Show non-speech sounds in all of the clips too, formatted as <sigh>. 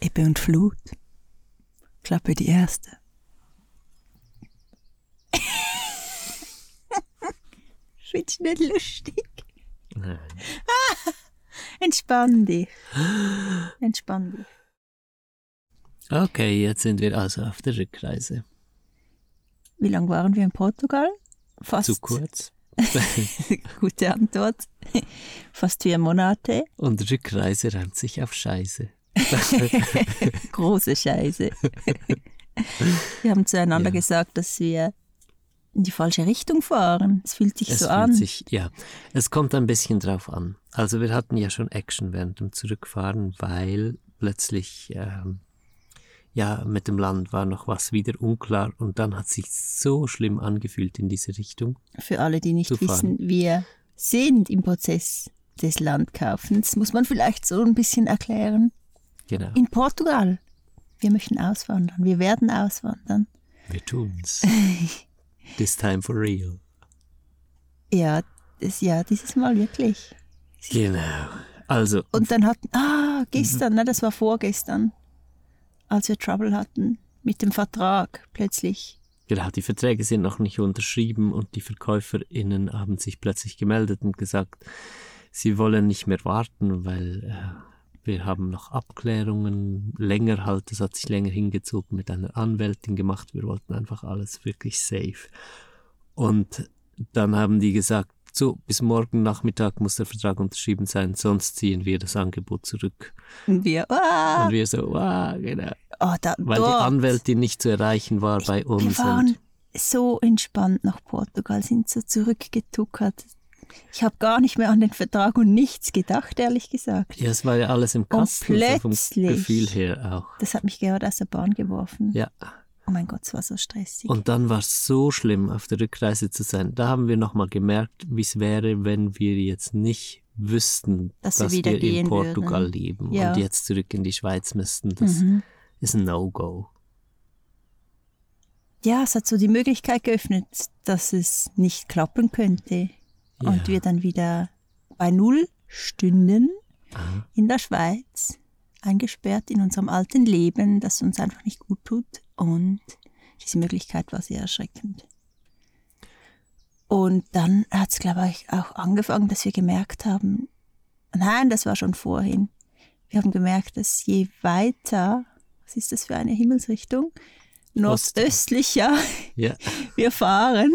Ebbe und Flut. Klappe die erste. <laughs> Du nicht lustig? Nein. <laughs> Entspann dich. Entspann dich. Okay, jetzt sind wir also auf der Rückreise. Wie lange waren wir in Portugal? Fast. Zu kurz. <laughs> Gute Antwort. Fast vier Monate. Und Rückreise reimt sich auf Scheiße. <laughs> Große Scheiße. <laughs> wir haben zueinander Ja. gesagt, dass wir in die falsche Richtung fahren. Es fühlt sich Es so fühlt an. sich, ja, es kommt ein bisschen drauf an. Also wir hatten ja schon Action während dem Zurückfahren, weil plötzlich, ähm, ja, mit dem Land war noch was wieder unklar und dann hat sich so schlimm angefühlt in diese Richtung. Für alle, die nicht wissen, wir sind im Prozess des Landkaufens. Muss man vielleicht so ein bisschen erklären. Genau, In Portugal. Wir möchten auswandern. Wir werden auswandern. wir tun's. <laughs> This time for real. Ja, das, ja dieses Mal wirklich. Genau. Also, Und dann hatten, ah, gestern, ne, das war vorgestern, als wir Trouble hatten mit dem Vertrag plötzlich. Genau, die Verträge sind noch nicht unterschrieben und die VerkäuferInnen haben sich plötzlich gemeldet und gesagt, sie wollen nicht mehr warten, weil äh, wir haben noch Abklärungen länger halt, das hat sich länger hingezogen mit einer Anwältin gemacht, wir wollten einfach alles wirklich safe. Und dann haben die gesagt, so, bis morgen Nachmittag muss der Vertrag unterschrieben sein, sonst ziehen wir das Angebot zurück. Und wir, ah, Und wir so, wow, genau. oh, da, Weil dort. die Anwältin nicht zu erreichen war bei Wir uns. waren und so entspannt nach Portugal, sind so zurückgetuckert. Ich habe gar nicht mehr an den Vertrag und nichts gedacht, ehrlich gesagt. Ja, es war ja alles im Kasten, so vom plötzlich- Gefühl her auch. Das hat mich gerade aus der Bahn geworfen. Ja, Oh mein Gott, es war so stressig. und dann war es so schlimm, auf der Rückreise zu sein. Da haben wir nochmal gemerkt, wie es wäre, wenn wir jetzt nicht wüssten, Dass dass, wir wir in Portugal würden. leben Ja. und jetzt zurück in die Schweiz müssten. Das Mhm. ist ein No-Go. Ja, es hat so die Möglichkeit geöffnet, dass es nicht klappen könnte. Ja. Und wir dann wieder bei Null stünden Aha. in der Schweiz, eingesperrt in unserem alten Leben, das uns einfach nicht gut tut. Und diese Möglichkeit war sehr erschreckend. Und dann hat es, glaube ich, auch angefangen, dass wir gemerkt haben, nein, das war schon vorhin, wir haben gemerkt, dass je weiter, was ist das für eine Himmelsrichtung, nordöstlicher Ja, <laughs> wir fahren,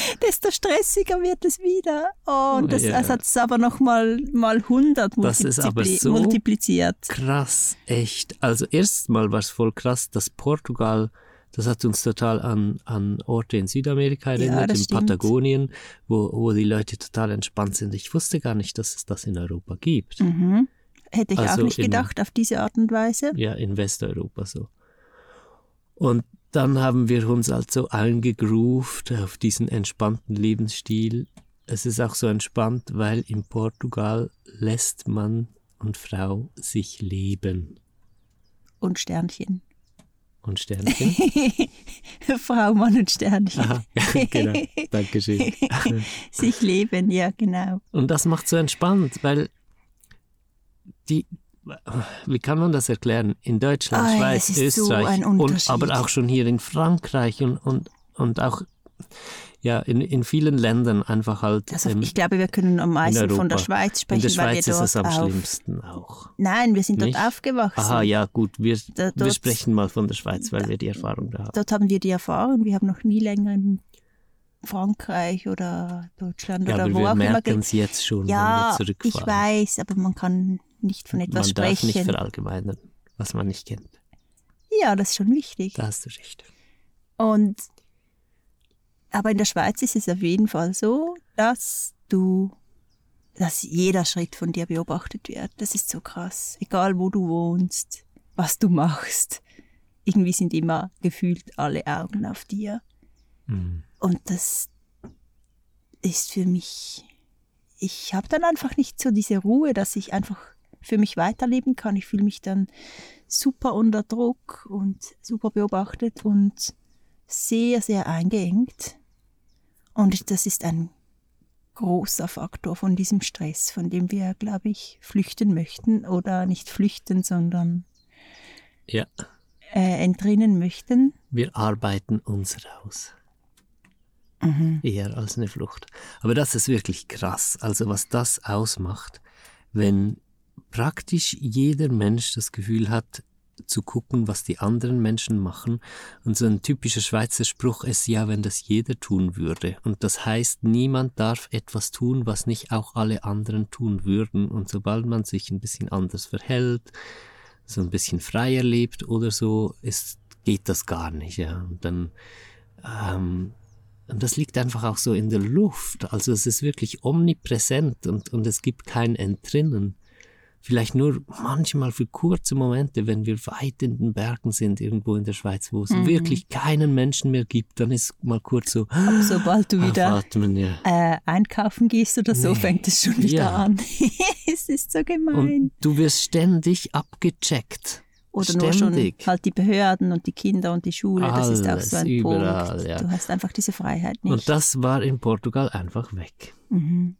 <laughs> desto stressiger wird es wieder. Oh, und das, Ja. das hat es aber noch mal, mal 100 Das ist aber so multipliziert. krass, echt. Also erstmal war es voll krass, dass Portugal, das hat uns total an, an Orte in Südamerika erinnert, das in stimmt. Patagonien, wo, wo die Leute total entspannt sind. Ich wusste gar nicht, dass es das in Europa gibt. Mhm. Hätte ich Also auch nicht in- gedacht auf diese Art und Weise. Ja, in Westeuropa so. Und dann haben wir uns also eingegroovt auf diesen entspannten Lebensstil. Es ist auch so entspannt, weil in Portugal lässt Mann und Frau sich leben. Und Sternchen. Und Sternchen. <laughs> Frau, Mann und Sternchen. Aha, genau. Dankeschön. <laughs> Sich leben, ja, genau. Und das macht so entspannt, weil die, wie kann man das erklären? In Deutschland, Ah, Schweiz, so Österreich ein und aber auch schon hier in Frankreich und, und, und auch ja, in, in vielen Ländern einfach halt. Also ähm, ich glaube, wir können am meisten von der. Schweiz in sprechen, der weil wir Schweiz ist dort es am schlimmsten auch. Nein, wir sind dort Nicht? aufgewachsen. Aha, ja, gut, wir, Da- wir dort- sprechen mal von der Schweiz, weil wir die Erfahrung da haben. Dort haben wir die Erfahrung. Wir haben noch nie länger in Frankreich oder Deutschland Ja, oder aber wo wir auch immer. merken es jetzt schon, Ja, wenn wir ich zurückfahren. weiß, aber man kann nicht von etwas man darf nicht sprechen. verallgemeinern, was man nicht kennt. Ja, das ist schon wichtig. Da hast du recht. Und aber in der Schweiz ist es auf jeden Fall so, dass du, dass jeder Schritt von dir beobachtet wird. Das ist so krass. Egal wo du wohnst, was du machst. Irgendwie sind immer gefühlt alle Augen auf dir. Mhm. Und das ist für mich, ich habe dann einfach nicht so diese Ruhe, dass ich einfach für mich weiterleben kann. Ich fühle mich dann super unter Druck und super beobachtet und sehr, sehr eingeengt. Und das ist ein großer Faktor von diesem Stress, von dem wir, glaube ich, flüchten möchten oder nicht flüchten, sondern Ja. äh, entrinnen möchten. Wir arbeiten uns raus. Mhm. Eher als eine Flucht. Aber das ist wirklich krass. Also was das ausmacht, wenn praktisch jeder Mensch das Gefühl hat, zu gucken, was die anderen Menschen machen. Und so ein typischer Schweizer Spruch ist ja, wenn das jeder tun würde. Und das heißt, niemand darf etwas tun, was nicht auch alle anderen tun würden. Und sobald man sich ein bisschen anders verhält, so ein bisschen freier lebt oder so, ist, geht das gar nicht. Ja. Und dann, ähm, und das liegt einfach auch so in der Luft. Also es ist wirklich omnipräsent und, und es gibt kein Entrinnen. Vielleicht nur manchmal für kurze Momente, wenn wir weit in den Bergen sind, irgendwo in der Schweiz, wo es Mhm. wirklich keinen Menschen mehr gibt, dann ist mal kurz so Aber sobald du wieder aufatmen, ja. äh, einkaufen gehst oder so, Nee. fängt es schon wieder Ja. an. <laughs> es ist so gemein. Und du wirst ständig abgecheckt. Oder nur schon ständig. halt die Behörden und die Kinder und die Schule. das ist auch so ein Alles, überall, Punkt. ja. Du hast einfach diese Freiheit nicht. Und das war in Portugal einfach weg. mhm.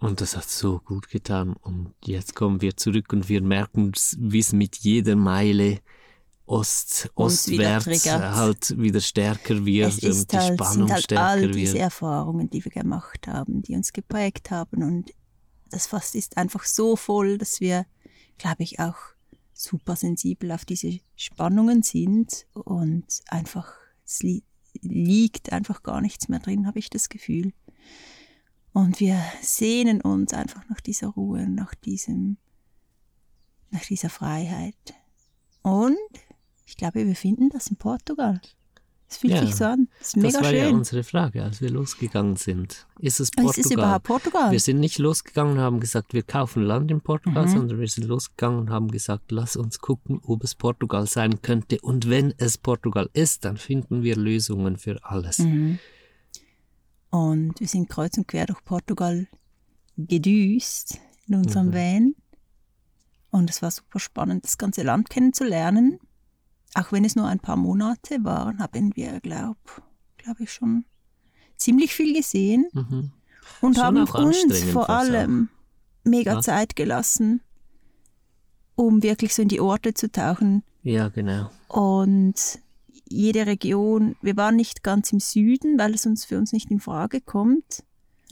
Und das hat so gut getan. Und jetzt kommen wir zurück und wir merken, wie es mit jeder Meile Ost, Uns wieder ostwärts triggert. halt wieder stärker wird Es ist und die halt, Spannung sind halt stärker all diese wird. Erfahrungen, die wir gemacht haben, die uns geprägt haben. Und das Fass ist einfach so voll, dass wir, glaube ich, auch super sensibel auf diese Spannungen sind und einfach, es li liegt einfach gar nichts mehr drin, habe ich das Gefühl. Und wir sehnen uns einfach nach dieser Ruhe, nach diesem, nach dieser Freiheit. Und ich glaube, wir finden das in Portugal. Es fühlt Ja, sich so an. Es ist Das mega war ja schön. unsere Frage, als wir losgegangen sind. Ist es es Portugal? ist überhaupt Portugal. Wir sind nicht losgegangen und haben gesagt, wir kaufen Land in Portugal, Mhm. sondern wir sind losgegangen und haben gesagt, lass uns gucken, ob es Portugal sein könnte. Und wenn es Portugal ist, dann finden wir Lösungen für alles. Mhm. Und wir sind kreuz und quer durch Portugal gedüst in unserem Mhm. Van. Und es war super spannend, das ganze Land kennenzulernen. Auch wenn es nur ein paar Monate waren, haben wir, glaube glaub ich, schon ziemlich viel gesehen Mhm. und Schon haben uns vor allem mega Ja. Zeit gelassen, um wirklich so in die Orte zu tauchen, Ja, genau. Und jede Region, wir waren nicht ganz im Süden, weil es uns für uns nicht in Frage kommt.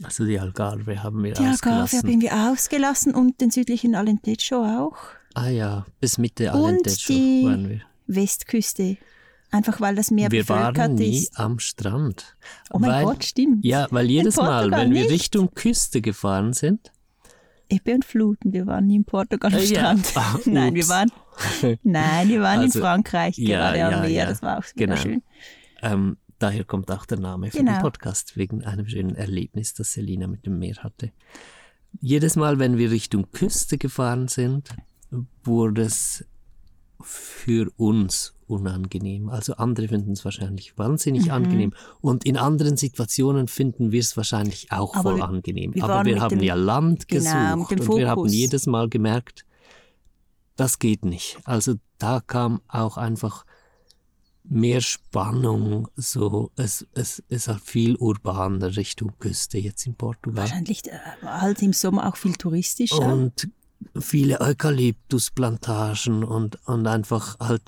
Also die Algarve haben wir Die Algarve ausgelassen. haben wir ausgelassen und den südlichen Alentejo auch. Ah ja, bis Mitte Und Alentejo die waren wir. Westküste. Einfach weil das Meer wir bevölkert waren nie ist. am Strand. Oh mein weil, Gott, stimmt. Ja, weil jedes Mal, wenn wir nicht. Richtung Küste gefahren sind, Ebbe und Fluten, wir waren nie in Portugal am Äh, ja. Strand. Ah, <laughs> nein, wir waren, <laughs> nein, wir waren Also, in Frankreich ja, gerade am ja, Meer. ja, Das war auch genau. schön. ähm, daher kommt auch der Name für Genau. den Podcast, wegen einem schönen Erlebnis, das Selina mit dem Meer hatte. Jedes Mal, wenn wir Richtung Küste gefahren sind, wurde es für uns unangenehm. Also andere finden es wahrscheinlich wahnsinnig Mhm. angenehm. Und in anderen Situationen finden wir es wahrscheinlich auch Aber voll wir- angenehm. wir Aber wir haben dem- ja Land Genau, gesucht und wir haben jedes Mal gemerkt, das geht nicht. Also da kam auch einfach mehr Spannung, so es, es ist halt viel urbaner Richtung Küste jetzt in Portugal. Wahrscheinlich äh, halt im Sommer auch viel touristischer. Und viele Eukalyptusplantagen und, und einfach halt,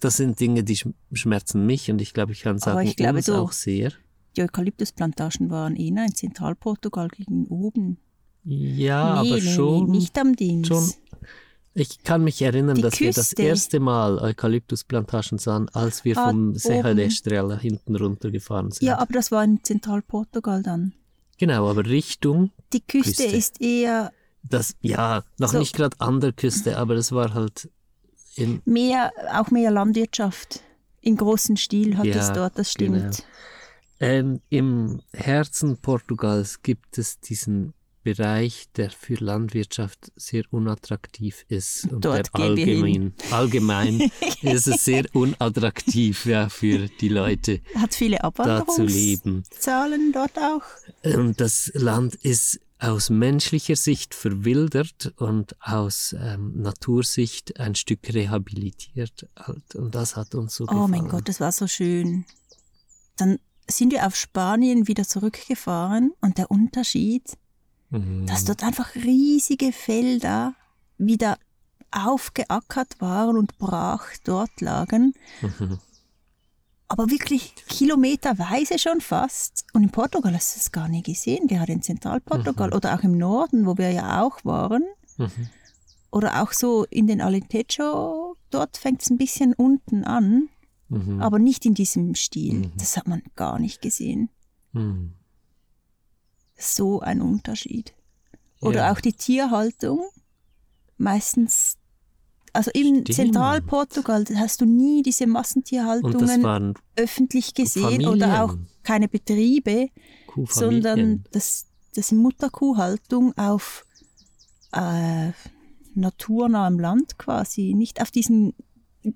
das sind Dinge, die schm- schmerzen mich und ich glaube, ich kann sagen, ich glaube, uns du- auch sehr. Die Eukalyptusplantagen waren eher in Zentralportugal gegen oben. Ja, nee, aber nee, schon. Nicht am Dings. schon. Ich kann mich erinnern, Die dass wir das Küste. erste Mal Eukalyptusplantagen sahen, als wir Ah, vom Serra de Estrella hinten runtergefahren sind. Ja, aber das war in Zentralportugal dann. Genau, aber Richtung, Die Küste, Küste. ist eher das, ja, noch So. nicht gerade an der Küste, aber das war halt in, mehr, auch mehr Landwirtschaft. In großem Stil hat Ja, es dort, das stimmt. genau. ähm, im Herzen Portugals gibt es diesen Bereich, der für Landwirtschaft sehr unattraktiv ist. Und Dort der allgemein, allgemein <laughs> ist es sehr unattraktiv ja, für die Leute, Hat viele da zu leben. Abwanderungszahlen dort auch. Und das Land ist aus menschlicher Sicht verwildert und aus ähm, Natursicht ein Stück rehabilitiert. Halt. Und das hat uns so Oh gefallen. mein Gott, das war so schön. Dann sind wir auf Spanien wieder zurückgefahren und der Unterschied, Mhm. dass dort einfach riesige Felder wieder aufgeackert waren und brach dort lagen. Aber wirklich kilometerweise schon fast. Und in Portugal hast du es gar nie gesehen, gerade in Zentralportugal oder auch im Norden, wo wir ja auch waren. Oder auch so in den Alentejo, dort fängt es ein bisschen unten an, Mhm. aber nicht in diesem Stil. Mhm. Das hat man gar nicht gesehen. Mhm. So ein Unterschied. Oder Ja. auch die Tierhaltung. Meistens, also in Stimmt. Zentralportugal hast du nie diese Massentierhaltungen öffentlich gesehen oder auch Familien. keine Betriebe, Kuhfamilien. sondern das, das Mutterkuhhaltung auf äh, naturnahem Land quasi, nicht auf diesen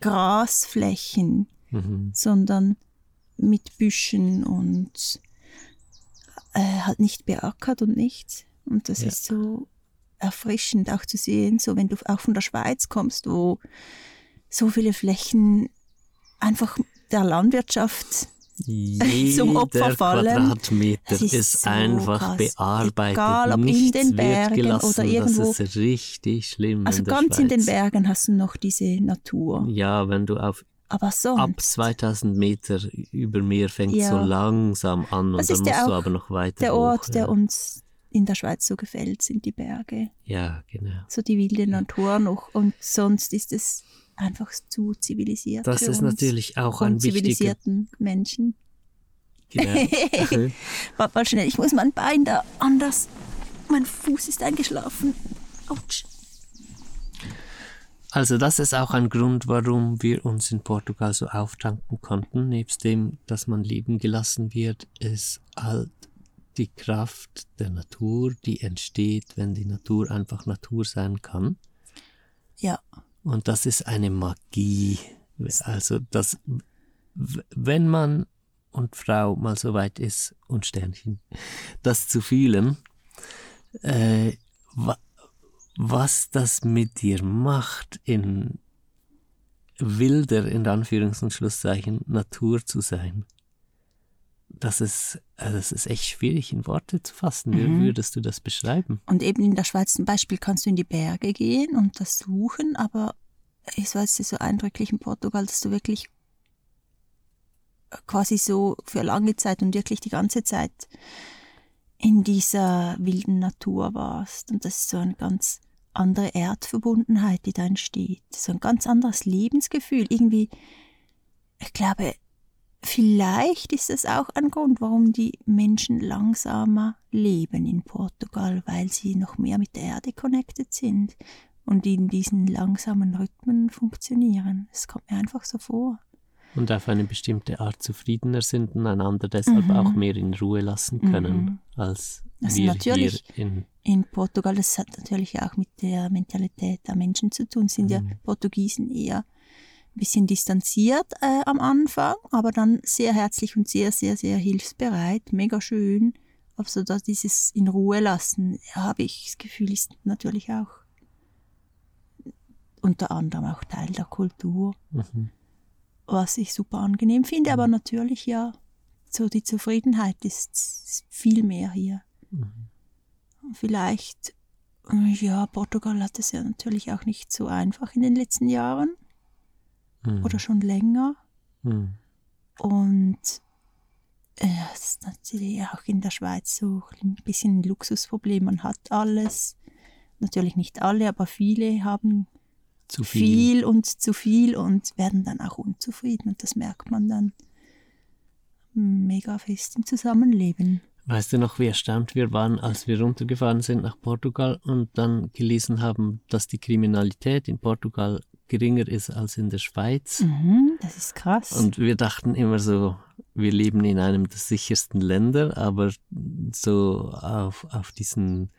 Grasflächen, Mhm. sondern mit Büschen und äh, halt nicht beackert und nichts. Und das Ja. ist so erfrischend auch zu sehen, so wenn du auch von der Schweiz kommst, wo so viele Flächen einfach der Landwirtschaft <laughs> zum Opfer Jeder fallen. Quadratmeter ist, ist so einfach krass. bearbeitet. Egal, ob in Nichts den wird Bergen gelassen. oder irgendwo. Das ist richtig schlimm Also in ganz in den. Bergen hast du noch diese Natur. Ja, wenn du auf Aber sonst. ab 2000 Meter über Meer fängt Ja. so langsam an und dann musst du aber noch weiter der hoch. Ort, der ja. uns in der Schweiz so gefällt, sind die Berge. Ja, genau. So die wilde Natur noch. Und sonst ist es einfach zu zivilisiert. Das ist natürlich auch ein wichtiger... unzivilisierten Menschen. Genau. <laughs> Warte mal schnell, ich muss mein Bein da anders. Mein Fuß ist eingeschlafen. Autsch. Also das ist auch ein Grund, warum wir uns in Portugal so auftanken konnten. Nebst dem, dass man lieben gelassen wird, ist halt die Kraft der Natur, die entsteht, wenn die Natur einfach Natur sein kann. Ja, Und das ist eine Magie. Also das, wenn man und Frau mal so weit ist und Sternchen, das zu fühlen, äh, was das mit dir macht, in wilder, in Anführungs- und Schlusszeichen, Natur zu sein. Das ist, äh, das ist echt schwierig in Worte zu fassen. Wie Mhm. würdest du das beschreiben? Und eben in der Schweiz zum Beispiel kannst du in die Berge gehen und das suchen, aber ich weiß es so eindrücklich in Portugal, dass du wirklich quasi so für lange Zeit und wirklich die ganze Zeit in dieser wilden Natur warst. Und das ist so eine ganz andere Erdverbundenheit, die da entsteht. So ein ganz anderes Lebensgefühl. Irgendwie, ich glaube, vielleicht ist das auch ein Grund, warum die Menschen langsamer leben in Portugal, weil sie noch mehr mit der Erde connected sind und in diesen langsamen Rhythmen funktionieren. Es kommt mir einfach so vor. Und auf eine bestimmte Art zufriedener sind und einander deshalb Mhm. auch mehr in Ruhe lassen können, Mhm. als Also wir natürlich- hier in In Portugal, das hat natürlich auch mit der Mentalität der Menschen zu tun, sind ja Mhm. Portugiesen eher ein bisschen distanziert äh, am Anfang, aber dann sehr herzlich und sehr, sehr, sehr hilfsbereit, mega schön. Also da dieses in Ruhe lassen, habe ich das Gefühl, ist natürlich auch unter anderem auch Teil der Kultur, Mhm. Was ich super angenehm finde, aber natürlich ja, so die Zufriedenheit ist, viel mehr hier. Mhm. Vielleicht, ja, Portugal hat es ja natürlich auch nicht so einfach in den letzten Jahren Mhm. oder schon länger. Mhm. Und äh, es ist natürlich auch in der Schweiz so ein bisschen ein Luxusproblem. Man hat alles. Natürlich nicht alle, aber viele haben Zu viel. viel und zu viel und werden dann auch unzufrieden. Und das merkt man dann mega fest im Zusammenleben. Weißt du noch, wie erstaunt wir waren, als wir runtergefahren sind nach Portugal und dann gelesen haben, dass die Kriminalität in Portugal geringer ist als in der Schweiz? Mhm, das ist krass. Und wir dachten immer so, wir leben in einem der sichersten Länder, aber so auf, auf diesen,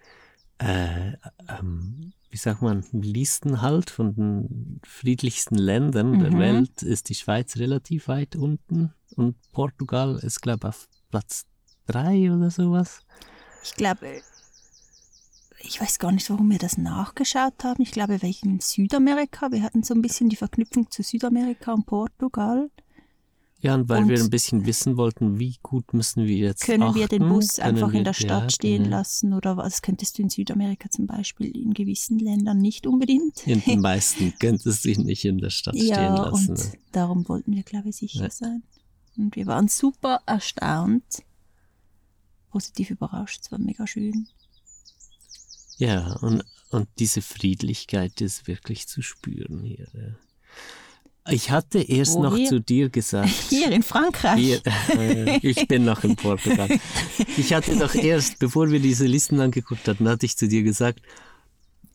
äh, ähm, wie sagt man, Listen halt von den friedlichsten Ländern der Mhm. Welt ist die Schweiz relativ weit unten und Portugal ist, glaube ich, auf Platz drei oder sowas. Ich glaube, ich weiß gar nicht, warum wir das nachgeschaut haben. Ich glaube, wegen Südamerika. Wir hatten so ein bisschen die Verknüpfung zu Südamerika und Portugal. Ja, und weil Und- wir ein bisschen wissen wollten, wie gut müssen wir jetzt Können wir den achten, Bus einfach wir- in der Stadt ja, stehen lassen oder was könntest du in Südamerika zum Beispiel in gewissen Ländern nicht unbedingt? In den <laughs> meisten könntest du ihn nicht in der Stadt stehen ja, lassen. und darum wollten wir, glaube ich, sicher Ja. sein. Und wir waren super erstaunt, positiv überrascht, es war mega schön. Ja, und, und diese Friedlichkeit ist wirklich zu spüren hier. Ja. Ich hatte erst Wo noch wir- zu dir gesagt, <laughs> Hier in Frankreich. Hier, äh, ich bin noch in Portugal. Ich hatte doch erst, bevor wir diese Listen angeguckt hatten, hatte ich zu dir gesagt,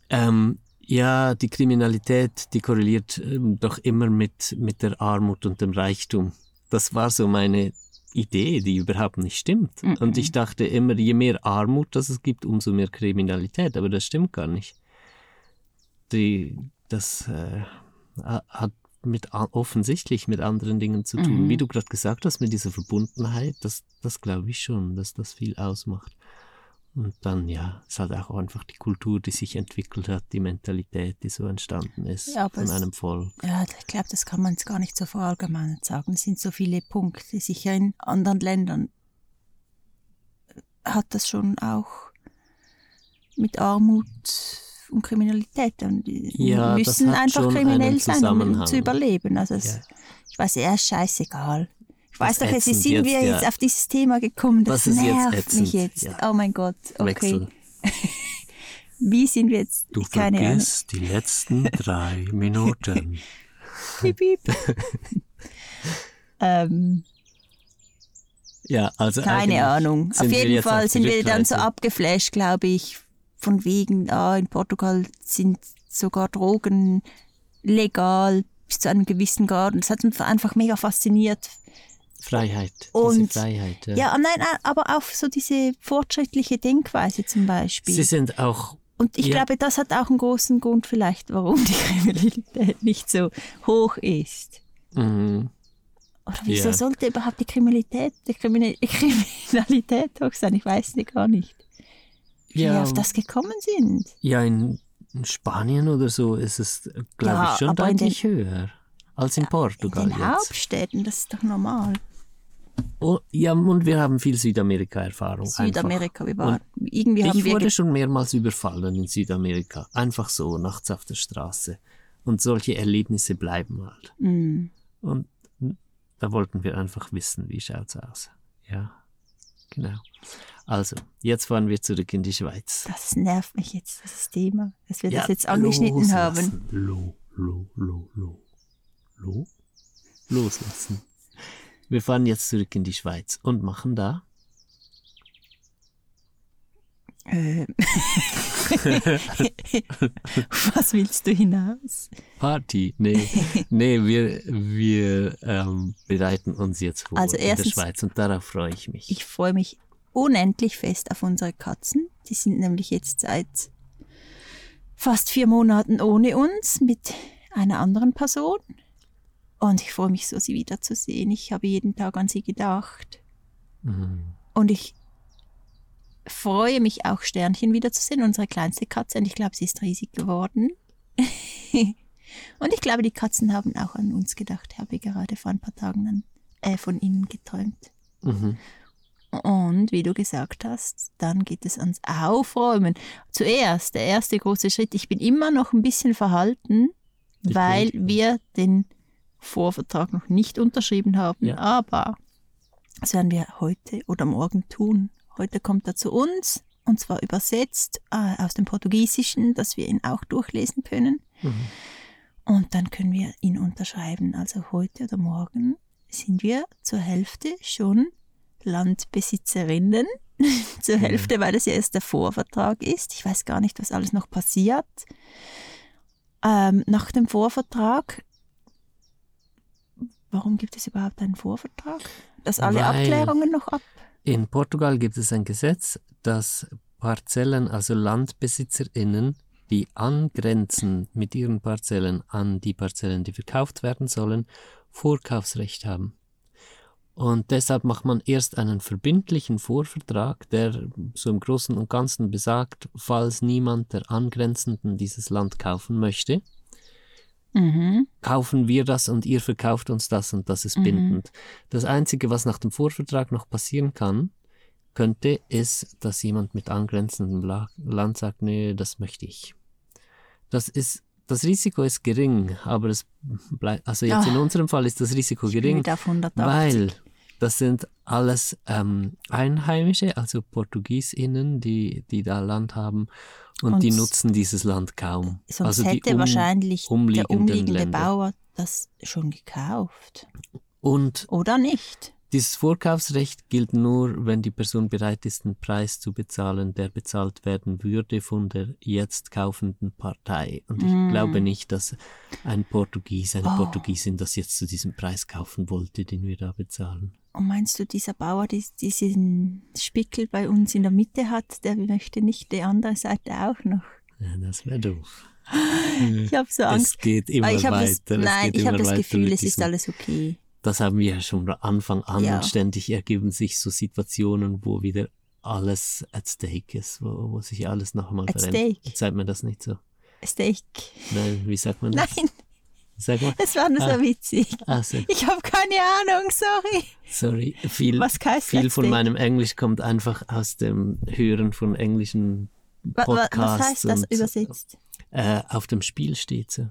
ähm, ja, die Kriminalität, die korreliert ähm, doch immer mit, mit der Armut und dem Reichtum. Das war so meine Idee, die überhaupt nicht stimmt. Mhm. Und ich dachte immer, je mehr Armut das es gibt, umso mehr Kriminalität. Aber das stimmt gar nicht. Die, das äh, ha- hat mit offensichtlich mit anderen Dingen zu tun. Mhm. Wie du gerade gesagt hast, mit dieser Verbundenheit, das, das glaube ich schon, dass das viel ausmacht. Und dann, ja, es hat auch einfach die Kultur, die sich entwickelt hat, die Mentalität, die so entstanden ist Ja, von einem Volk. Ja, ich glaube, das kann man jetzt gar nicht so verallgemeinert sagen. Es sind so viele Punkte. Sicher in anderen Ländern hat das schon auch mit Armut und Kriminalität. Und die Ja, müssen einfach kriminell sein, um zu überleben. Also es, Ja. ich weiß, er ist scheißegal. Ich weiß doch, jetzt ätzend sind jetzt, wir ja. jetzt auf dieses Thema gekommen. Das, jetzt nervt ätzend, mich jetzt. ja. Oh mein Gott. Okay. <laughs> Wie sind wir jetzt? Du Keine Ahnung. vergisst die letzten <laughs> drei Minuten. <laughs> Piep, piep. ähm, Ja, also Keine Ahnung. Auf jeden jetzt Fall sind wir dann so abgeflasht, glaube ich, von wegen, ah, in Portugal sind sogar Drogen legal bis zu einem gewissen Grad. Und das hat uns einfach mega fasziniert. Freiheit. Und- Freiheit. Ja. Ja, nein, nein, aber auch so diese fortschrittliche Denkweise zum Beispiel. Sie sind auch Und ich Ja. glaube, das hat auch einen großen Grund vielleicht, warum die <laughs> Kriminalität nicht so hoch ist. mhm. Oder wieso Ja. sollte überhaupt die Kriminalität, die Krimin- <laughs> Kriminalität hoch sein? Ich weiß nicht gar nicht. Wie wir ja, auf das gekommen sind. ja in, in Spanien oder so ist es, glaube Ja, ich, schon in deutlich höher als in In Portugal den jetzt. Hauptstädten, das ist doch normal. Oh, ja, und wir haben viel Südamerika-Erfahrung. Südamerika, wir Und waren, irgendwie haben Ich wir wurde schon mehrmals überfallen in Südamerika. Einfach so, nachts auf der Straße. Und solche Erlebnisse bleiben halt. Mm. Und da wollten wir einfach wissen, wie schaut's aus. Ja, genau. Also, jetzt fahren wir zurück in die Schweiz. Das nervt mich jetzt, dieses Thema, dass wir Ja, das jetzt angeschnitten loslassen. haben. Lo, lo, lo, lo. Lo? Loslassen. Wir fahren jetzt zurück in die Schweiz und machen da Ähm. <laughs> Was willst du hinaus? Party. Nee, nee wir, wir ähm, bereiten uns jetzt vor Also in der erstens- Schweiz und darauf freue ich mich. Ich freue mich unendlich fest auf unsere Katzen. Die sind nämlich jetzt seit fast vier Monaten ohne uns mit einer anderen Person. Und ich freue mich so, sie wiederzusehen. Ich habe jeden Tag an sie gedacht. Mhm. Und ich freue mich auch, Sternchen wiederzusehen, unsere kleinste Katze. Und ich glaube, sie ist riesig geworden. <laughs> und ich glaube, die Katzen haben auch an uns gedacht. Ich habe gerade vor ein paar Tagen an, äh, von ihnen geträumt. Mhm. Und wie du gesagt hast, dann geht es ans Aufräumen. Zuerst, der erste große Schritt. Ich bin immer noch ein bisschen verhalten, Ich weil bin- wir den Vorvertrag noch nicht unterschrieben haben. Ja. Aber das werden wir heute oder morgen tun. Heute kommt er zu uns und zwar übersetzt äh, aus dem Portugiesischen, dass wir ihn auch durchlesen können. Mhm. Und dann können wir ihn unterschreiben. Also heute oder morgen sind wir zur Hälfte schon Landbesitzerinnen. <laughs> zur Mhm. Hälfte, weil das ja erst der Vorvertrag ist. Ich weiß gar nicht, was alles noch passiert. Ähm, nach dem Vorvertrag, warum gibt es überhaupt einen Vorvertrag? Dass alle Weil- Abklärungen noch ab. In Portugal gibt es ein Gesetz, dass Parzellen, also LandbesitzerInnen, die angrenzen mit ihren Parzellen an die Parzellen, die verkauft werden sollen, Vorkaufsrecht haben. Und deshalb macht man erst einen verbindlichen Vorvertrag, der so im Großen und Ganzen besagt, falls niemand der Angrenzenden dieses Land kaufen möchte, Mhm. kaufen wir das und ihr verkauft uns das und das ist Mhm. bindend. Das Einzige, was nach dem Vorvertrag noch passieren kann, könnte, ist, dass jemand mit angrenzendem La- Land sagt, nee, das möchte ich. Das ist, das Risiko ist gering, aber es bleibt, also jetzt in Ah. unserem Fall ist das Risiko gering, wieder auf 180. weil das sind alles ähm, Einheimische, also PortugiesInnen, die, die da Land haben und, Und die nutzen dieses Land kaum. Sonst also hätte um- wahrscheinlich der umliegende Länder. Bauer das schon gekauft. Und Oder nicht? Dieses Vorkaufsrecht gilt nur, wenn die Person bereit ist, einen Preis zu bezahlen, der bezahlt werden würde von der jetzt kaufenden Partei. Und ich Mm. glaube nicht, dass ein Portugies, eine Oh. Portugiesin das jetzt zu diesem Preis kaufen wollte, den wir da bezahlen. Und meinst du, dieser Bauer, die diesen Spickel bei uns in der Mitte hat, der möchte nicht die andere Seite auch noch? Ja, das wäre doof. Ich habe so Es Angst. geht immer weiter. das, es nein, ich habe das Gefühl, es ist alles okay. Das haben wir ja schon von Anfang an Ja. und ständig ergeben sich so Situationen, wo wieder alles at stake ist, wo, wo sich alles nochmal At verändert. stake? Sagt man das nicht so? Steak. Nein, wie sagt man das? Nein, Sag mal. es war nur Ah. so witzig. Also, Ich habe keine Ahnung, sorry. sorry, viel, Was heißt viel von stake? meinem Englisch kommt einfach aus dem Hören von englischen Podcasts. Was heißt das und, übersetzt? Äh, auf dem Spiel steht so.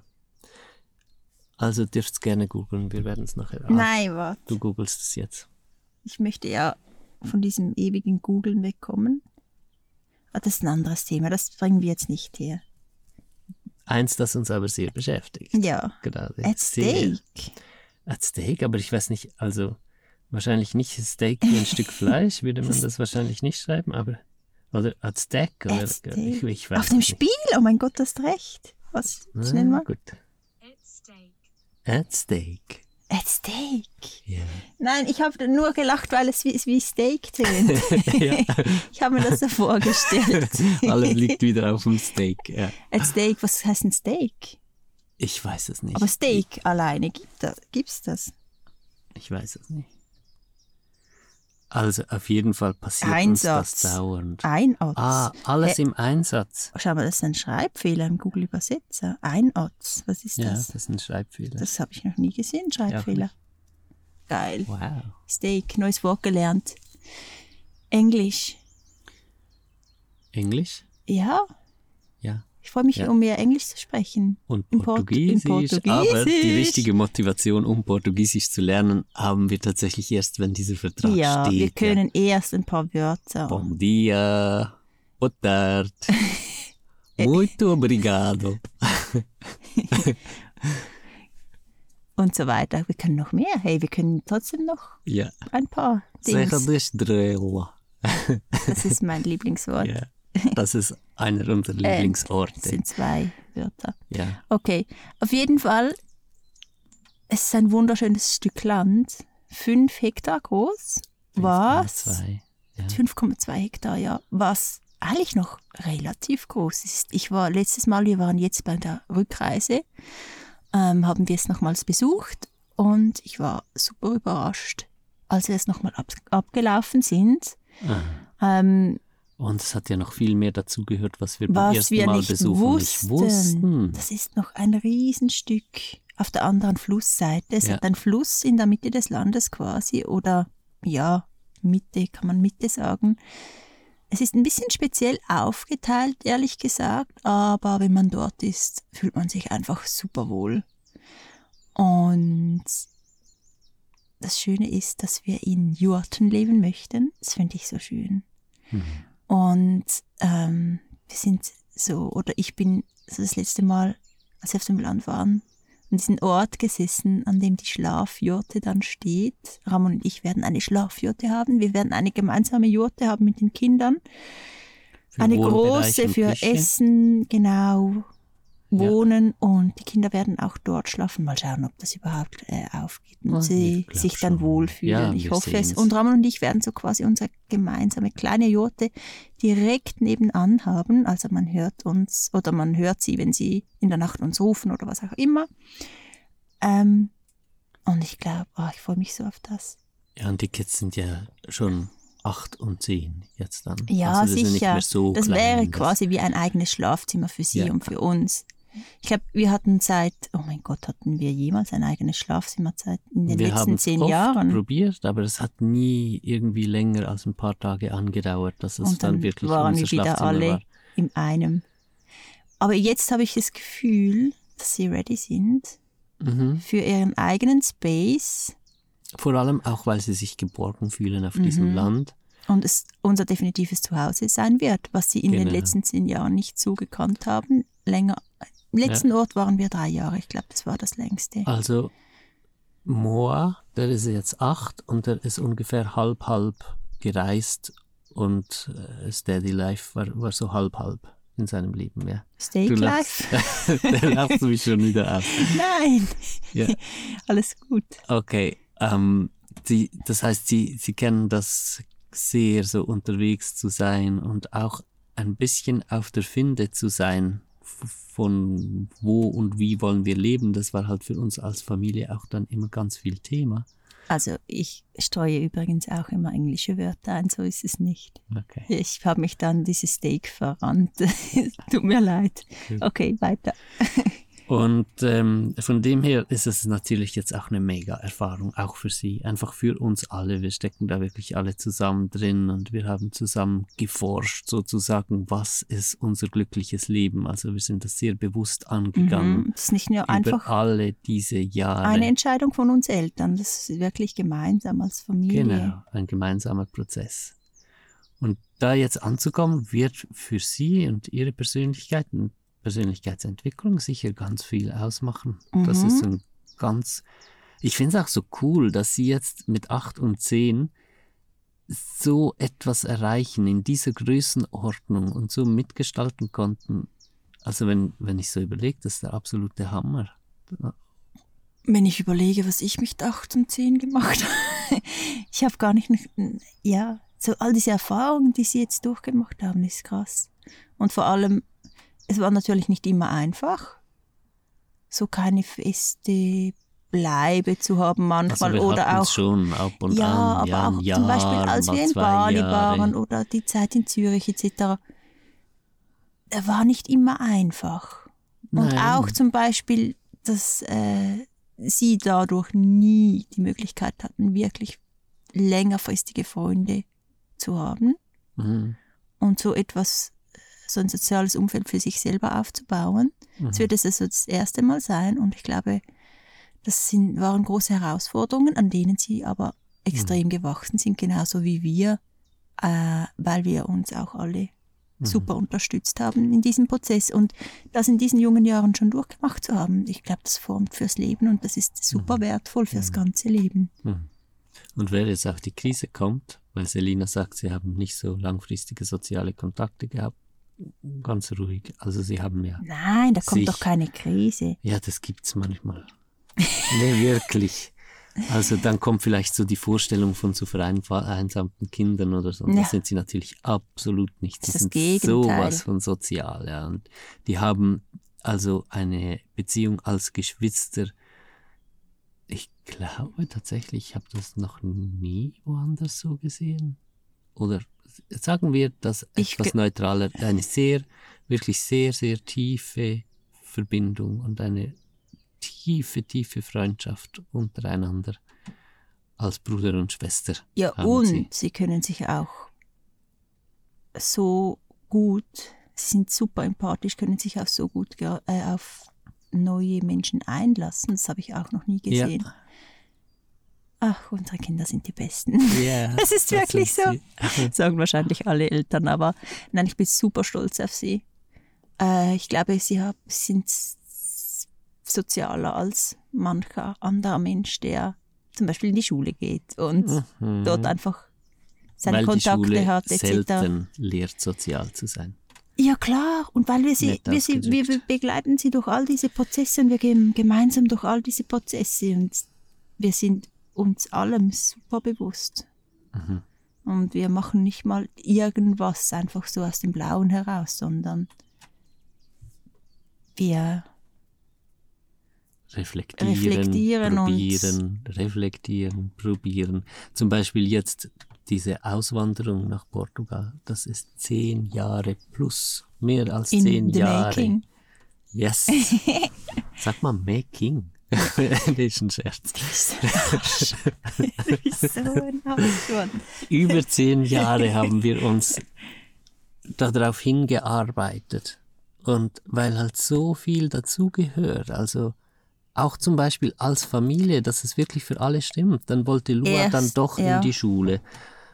Also dürft gerne googeln, wir werden es nachher. Ah, Nein, warte. Du googelst es jetzt. Ich möchte ja von diesem ewigen Googlen wegkommen. Ah, das ist ein anderes Thema, das bringen wir jetzt nicht her. Eins, das uns aber sehr beschäftigt. Ja, Gerade. at stake. At Steak, aber ich weiß nicht, also wahrscheinlich nicht Steak wie ein Stück Fleisch, würde man das wahrscheinlich nicht schreiben, aber oder at Steak oder At stake. ich, ich Auf dem es nicht. Spiel? Oh mein Gott, du hast recht. Was? Schnell Ah, mal. gut. At stake. At Steak. At stake. Ja. Nein, ich habe nur gelacht, weil es wie, wie Steak tönt. <laughs> <laughs> Ich habe mir das so vorgestellt. <laughs> Alles liegt wieder auf dem Steak. Ja. At Steak, was heißt ein Steak? Ich weiß es nicht. Aber Steak alleine, gibt das, gibt's das? Ich weiß es nicht. Also auf jeden Fall passiert Einsatz. uns das dauernd. Einotz. Ah, alles Hä? im Einsatz. Schau mal, das ist ein Schreibfehler im Google Übersetzer. Einotz, was ist Ja, das? das ist ein Schreibfehler. Das habe ich noch nie gesehen, Schreibfehler. Geil. wow. Steak, neues Wort gelernt. Englisch. Englisch? Ja, Ja. Ich freue mich, Ja. um mehr Englisch zu sprechen. Und In Port- Portugiesisch, Portugiesisch. aber die richtige Motivation, um Portugiesisch zu lernen, haben wir tatsächlich erst, wenn dieser Vertrag ja, steht. wir können erst ein paar Wörter. Ja. Bom dia, boa tarde, <laughs> muito obrigado. <laughs> und so weiter. Wir können noch mehr. Hey, wir können trotzdem noch Ja, ein paar Dings. de Estrela. Das ist mein Lieblingswort. <laughs> Ja, das ist einer unserer Äh, Lieblingsorte. Das sind zwei Wörter. Ja, Okay, auf jeden Fall, es ist ein wunderschönes Stück Land. Fünf Hektar groß. Was? 5,2. Ja. 5,2 Hektar, ja. Was eigentlich noch relativ groß ist. Ich war letztes Mal, wir waren jetzt bei der Rückreise, ähm, haben wir es nochmals besucht und ich war super überrascht, als wir es nochmal ab, abgelaufen sind. Ah. Ähm, Und es hat ja noch viel mehr dazugehört, was wir beim was ersten wir Mal besuchen wussten, nicht wussten. das ist noch ein Riesenstück auf der anderen Flussseite. Es Ja. hat einen Fluss in der Mitte des Landes quasi oder ja, Mitte kann man Mitte sagen. Es ist ein bisschen speziell aufgeteilt, ehrlich gesagt, aber wenn man dort ist, fühlt man sich einfach super wohl. Und das Schöne ist, dass wir in Jurten leben möchten. Das finde ich so schön. Mhm. Und ähm, wir sind so, oder ich bin so das letzte Mal, als wir auf dem Land waren, an diesem Ort gesessen, an dem die Schlafjurte dann steht. Ramon und ich werden eine Schlafjurte haben. Wir werden eine gemeinsame Jurte haben mit den Kindern. Für eine große für Küche. Essen, genau, wohnen und die Kinder werden auch dort schlafen. Mal schauen, ob das überhaupt äh, aufgeht und Oh, sie sich dann schon. wohlfühlen. Ja, ich hoffe es. sehen's. Und Ramon und ich werden so quasi unsere gemeinsame kleine Jurte direkt nebenan haben. Also man hört uns oder man hört sie, wenn sie in der Nacht uns rufen oder was auch immer. Ähm, und ich glaube, oh, ich freue mich so auf das. Ja, und die Kids sind ja schon acht und zehn jetzt dann. Ja, also das ja sicher. so das klein, wäre das- quasi wie ein eigenes Schlafzimmer für sie Ja. und für uns. Ich glaube, wir hatten seit, oh mein Gott, hatten wir jemals ein eigenes Schlafzimmer seit in den wir letzten zehn oft Jahren? probiert, aber es hat nie irgendwie länger als ein paar Tage angedauert, dass es Und dann, dann wirklich waren unser wir wieder Schlafzimmer alle war. in einem. Aber jetzt habe ich das Gefühl, dass sie ready sind Mhm. für ihren eigenen Space Vor allem auch, weil sie sich geborgen fühlen auf diesem Mhm. Land. und es unser definitives Zuhause sein wird, was sie in den Genau. letzten zehn Jahren nicht so gekannt haben. Länger. Im letzten Ort waren wir drei Jahre. Ich glaube, das war das längste. Also Moa, der ist jetzt acht und der ist ungefähr halb halb gereist und äh, Steady Life war, war so halb halb in seinem Leben, ja. Steak Du Life? lachst, der lacht mich schon wieder aus. Nein, Ja. <laughs> alles gut. Okay, ähm, die, das heißt, sie, sie kennen das sehr, so unterwegs zu sein und auch ein bisschen auf der Finde zu sein, von wo und wie wollen wir leben. Das war halt für uns als Familie auch dann immer ganz viel Thema. Also ich streue übrigens auch immer englische Wörter ein, so ist es nicht. Okay. Ich habe mich dann dieses Steak verrannt. <laughs> Tut mir leid. Okay, weiter. Und ähm, von dem her ist es natürlich jetzt auch eine Mega-Erfahrung, auch für Sie, einfach für uns alle. Wir stecken da wirklich alle zusammen drin und wir haben zusammen geforscht, sozusagen, was ist unser glückliches Leben. Also wir sind das sehr bewusst angegangen Mhm. Das ist nicht nur über einfach alle diese Jahre. eine Entscheidung von uns Eltern, das ist wirklich gemeinsam als Familie. Genau, ein gemeinsamer Prozess. Und da jetzt anzukommen, wird für Sie und Ihre Persönlichkeiten, Persönlichkeitsentwicklung sicher ganz viel ausmachen. Das Mhm. ist ein ganz, ich finde es auch so cool, dass Sie jetzt mit acht und zehn so etwas erreichen in dieser Größenordnung und so mitgestalten konnten. Also wenn, wenn ich so überlege, das ist der absolute Hammer. Wenn ich überlege, was ich mit 8 und 10 gemacht habe, <laughs> ich habe gar nicht, ja, so all diese Erfahrungen, die sie jetzt durchgemacht haben, ist krass. Und vor allem, es war natürlich nicht immer einfach, so keine feste Bleibe zu haben manchmal also oder auch schon ab und ja, an. aber ja, auch zum Beispiel, als wir in Bali Jahre. waren oder die Zeit in Zürich etc., er war nicht immer einfach. Und Nein. auch zum Beispiel, dass äh, sie dadurch nie die Möglichkeit hatten, wirklich längerfristige Freunde zu haben Mhm. und so etwas, so ein soziales Umfeld für sich selber aufzubauen. Mhm. Es wird es also das erste Mal sein und ich glaube, das sind, waren große Herausforderungen, an denen sie aber extrem Mhm. gewachsen sind, genauso wie wir, äh, weil wir uns auch alle Mhm. super unterstützt haben in diesem Prozess. Und das in diesen jungen Jahren schon durchgemacht zu haben, ich glaube, das formt fürs Leben und das ist super Mhm. wertvoll fürs ganze Leben. Mhm. Und wenn jetzt auch die Krise kommt, weil Selina sagt, sie haben nicht so langfristige soziale Kontakte gehabt, ganz ruhig. Also sie haben ja, Nein, da kommt Sich- doch keine Krise. ja, das gibt's manchmal. nee, wirklich. Also dann kommt vielleicht so die Vorstellung von so vereinsamten Kindern oder so. Und Ja. Das sind sie natürlich absolut nicht. Ist das sind Gegenteil. sowas von sozial. Ja. Und die haben also eine Beziehung als Geschwister. Ich glaube tatsächlich, ich habe das noch nie woanders so gesehen. Oder sagen wir das etwas neutraler, eine sehr, wirklich sehr, sehr tiefe Verbindung und eine tiefe, tiefe Freundschaft untereinander als Bruder und Schwester. Ja, und sie. sie. können sich auch so gut, sie sind super empathisch, können sich auch so gut äh, auf neue Menschen einlassen. Das habe ich auch noch nie gesehen. Ja. Ach, unsere Kinder sind die Besten. Ja, <laughs> Es ist wirklich sie. <laughs> Sagen wahrscheinlich alle Eltern, aber nein, ich bin super stolz auf sie. Äh, ich glaube, sie hab, sind sozialer als mancher anderer Mensch, der zum Beispiel in die Schule geht und Mhm. dort einfach seine Weil die Kontakte Schule hat, etc. selten lehrt, sozial zu sein. Ja klar, und weil wir sie, wir, sie wir begleiten sie durch all diese Prozesse und wir gehen gemeinsam durch all diese Prozesse und wir sind uns allem super bewusst. Mhm. Und wir machen nicht mal irgendwas einfach so aus dem Blauen heraus, sondern wir Reflektieren, Reflektieren und- probieren, reflektieren, probieren. Zum Beispiel jetzt diese Auswanderung nach Portugal, das ist zehn Jahre plus, mehr als in zehn Jahre making. Yes. <laughs> Sag mal Making. <laughs> das ist ein Scherz. Wieso ein Abschwund? <laughs> <laughs> Über zehn Jahre haben wir uns darauf hingearbeitet. Und weil halt so viel dazugehört, also auch zum Beispiel als Familie, dass es wirklich für alle stimmt, dann wollte Lua Erst, dann doch ja. in die Schule.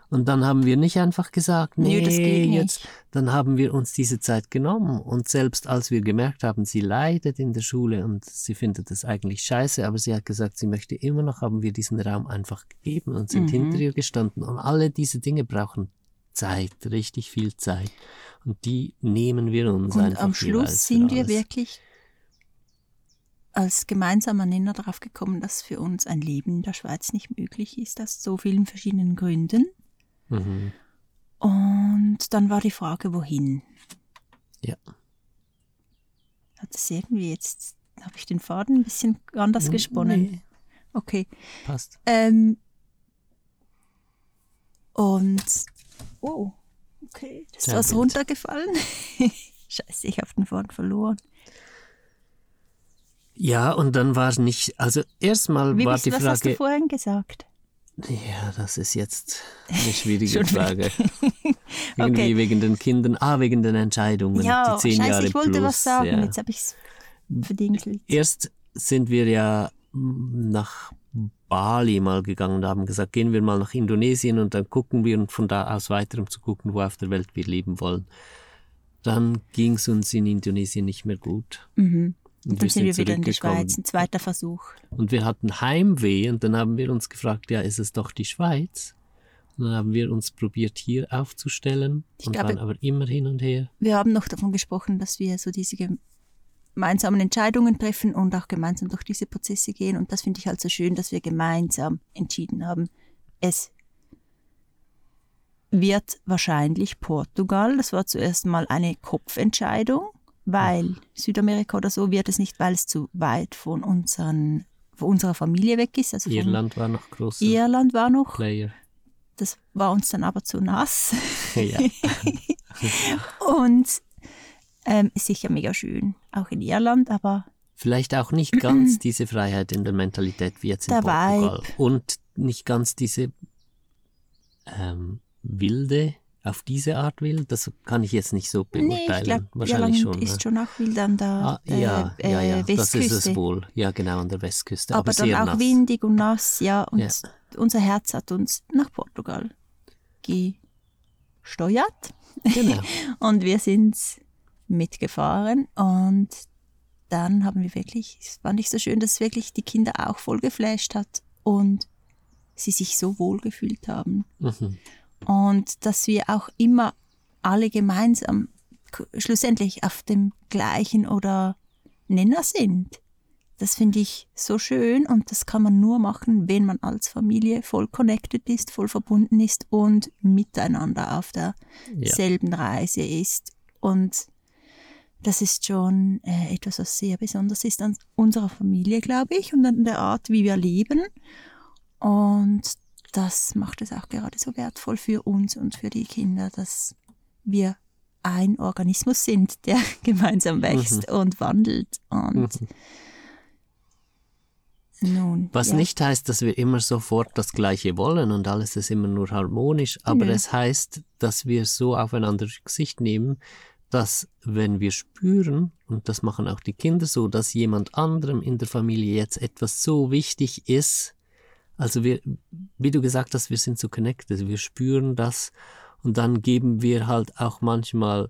Und dann haben wir nicht einfach gesagt, Nö, nee, das geht nicht. jetzt, dann haben wir uns diese Zeit genommen. Und selbst als wir gemerkt haben, sie leidet in der Schule und sie findet es eigentlich scheiße, aber sie hat gesagt, sie möchte immer noch, haben wir diesen Raum einfach gegeben und sind Mhm. hinter ihr gestanden. Und alle diese Dinge brauchen Zeit, richtig viel Zeit. Und die nehmen wir uns Und einfach am Schluss sind wir wirklich als gemeinsamer Nenner darauf gekommen, dass für uns ein Leben in der Schweiz nicht möglich ist, aus so vielen verschiedenen Gründen. Mhm. Und dann war die Frage, wohin? Ja. Hat es irgendwie jetzt, habe ich den Faden ein bisschen anders gesponnen? Nee, Okay. passt. Ähm, und, oh, okay, das ist was runtergefallen. <laughs> Scheiße, ich habe den Faden verloren. Ja, und dann war es nicht, also erstmal war bist, die was hast du Frage, vorhin gesagt? Ja, das ist jetzt eine <laughs> schwierige Frage. <laughs> Irgendwie Okay. wegen den Kindern, ah, wegen den Entscheidungen, Ja, die zehn scheiße, Jahre ich wollte plus, was sagen, ja. jetzt habe ich es verdingselt. Erst sind wir ja nach Bali mal gegangen und haben gesagt, gehen wir mal nach Indonesien und dann gucken wir und von da aus weiter, um zu gucken, wo auf der Welt wir leben wollen. Dann ging es uns in Indonesien nicht mehr gut. Mhm. Und dann sind wir wieder in zurückgekommen. Schweiz, ein zweiter Versuch. Und wir hatten Heimweh und dann haben wir uns gefragt, ja, ist es doch die Schweiz? Und dann haben wir uns probiert, hier aufzustellen Ich und glaube- waren aber immer hin und her. Wir haben noch davon gesprochen, dass wir so diese gemeinsamen Entscheidungen treffen und auch gemeinsam durch diese Prozesse gehen. Und das finde ich halt so schön, dass wir gemeinsam entschieden haben, es wird wahrscheinlich Portugal. Das war zuerst mal eine Kopfentscheidung, weil Südamerika oder so wird es nicht, weil es zu weit von, unseren, von unserer Familie weg ist. Also Irland war noch großer Irland war noch. Player. Das war uns dann aber zu nass. ja. <laughs> Und ähm, ist sicher mega schön, auch in Irland, aber Vielleicht auch nicht ganz <clears throat> diese Freiheit in der Mentalität wie jetzt in Der Portugal. Und nicht ganz diese ähm, wilde, auf diese Art wild. Das kann ich jetzt nicht so beurteilen. nee, ich glaube, Wahrscheinlich Irland schon. ist ne? schon auch wild an der Ah, äh, ja, äh, ja, ja, das ist Westküste. es wohl. Ja, genau, an der Westküste. Aber, aber dann auch nass. windig und nass, ja. Und Ja. unser Herz hat uns nach Portugal gesteuert. Genau. <laughs> Und wir sind mitgefahren und dann haben wir wirklich, es fand ich so schön, dass wirklich die Kinder auch voll geflasht hat und sie sich so wohl gefühlt haben. Mhm. Und dass wir auch immer alle gemeinsam schlussendlich auf dem gleichen oder Nenner sind. Das finde ich so schön und das kann man nur machen, wenn man als Familie voll connected ist, voll verbunden ist und miteinander auf Ja. derselben Reise ist. Und das ist schon äh, etwas, was sehr besonders ist an unserer Familie, glaube ich, und an der Art, wie wir leben. Und das macht es auch gerade so wertvoll für uns und für die Kinder, dass wir ein Organismus sind, der <laughs> gemeinsam wächst und wandelt. Und Mhm. nun. Was ja. nicht heißt, dass wir immer sofort das Gleiche wollen und alles ist immer nur harmonisch, aber Nö. es heißt, dass wir so aufeinander Rücksicht nehmen, dass wenn wir spüren, und das machen auch die Kinder so, dass jemand anderem in der Familie jetzt etwas so wichtig ist, also wir, wie du gesagt hast, wir sind so connected, wir spüren das und dann geben wir halt auch manchmal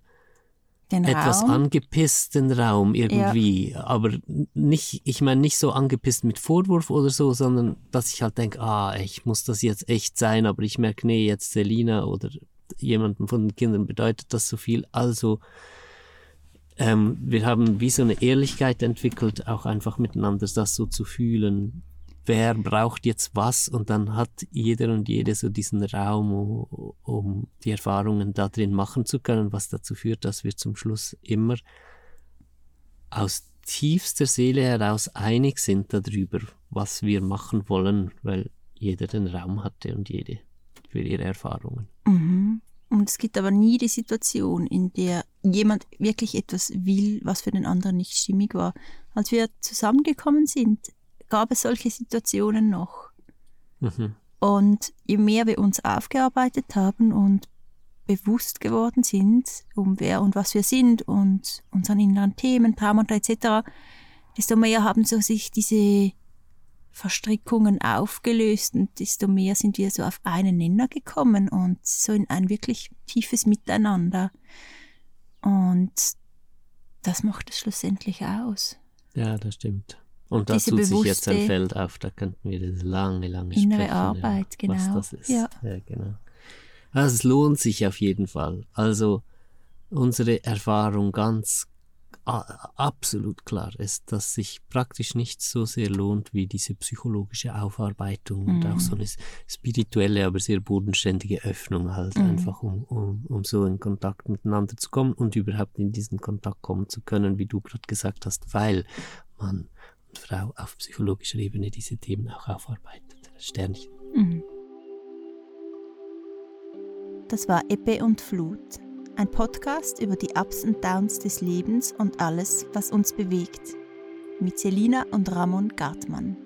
den etwas Raum. angepissten Raum irgendwie. Aber nicht, ich meine nicht so angepisst mit Vorwurf oder so, sondern dass ich halt denke, ah, ich muss das jetzt echt sein, aber ich merke, nee, jetzt Selina oder jemandem von den Kindern bedeutet das so viel. Also ähm, wir haben wie so eine Ehrlichkeit entwickelt, auch einfach miteinander das so zu fühlen. Wer braucht jetzt was? Und dann hat jeder und jede so diesen Raum, um, die Erfahrungen da drin machen zu können, was dazu führt, dass wir zum Schluss immer aus tiefster Seele heraus einig sind darüber, was wir machen wollen, weil jeder den Raum hatte und jede für ihre Erfahrungen. Mhm. Und es gibt aber nie die Situation, in der jemand wirklich etwas will, was für den anderen nicht stimmig war. Als wir zusammengekommen sind, gab es solche Situationen noch. Mhm. Und je mehr wir uns aufgearbeitet haben und bewusst geworden sind, um wer und was wir sind und unseren inneren Themen, Traumata etc., desto mehr haben so sich diese Verstrickungen aufgelöst und desto mehr sind wir so auf einen Nenner gekommen und so in ein wirklich tiefes Miteinander. Und das macht es schlussendlich aus. Ja, das stimmt. Und da tut sich jetzt ein Feld auf, da könnten wir das lange, lange innere sprechen. Arbeit, ja, genau. Was das ist. Ja. ja, genau. Also es lohnt sich auf jeden Fall. Also unsere Erfahrung ganz absolut klar ist, dass sich praktisch nicht so sehr lohnt wie diese psychologische Aufarbeitung mhm. und auch so eine spirituelle, aber sehr bodenständige Öffnung halt mhm. einfach, um, um, um so in Kontakt miteinander zu kommen und überhaupt in diesen Kontakt kommen zu können, wie du gerade gesagt hast, weil man Frau auf psychologischer Ebene diese Themen auch aufarbeitet. Sternchen. Mhm. Das war Ebbe und Flut, ein Podcast über die Ups und Downs des Lebens und alles, was uns bewegt, mit Selina und Ramon Gartmann.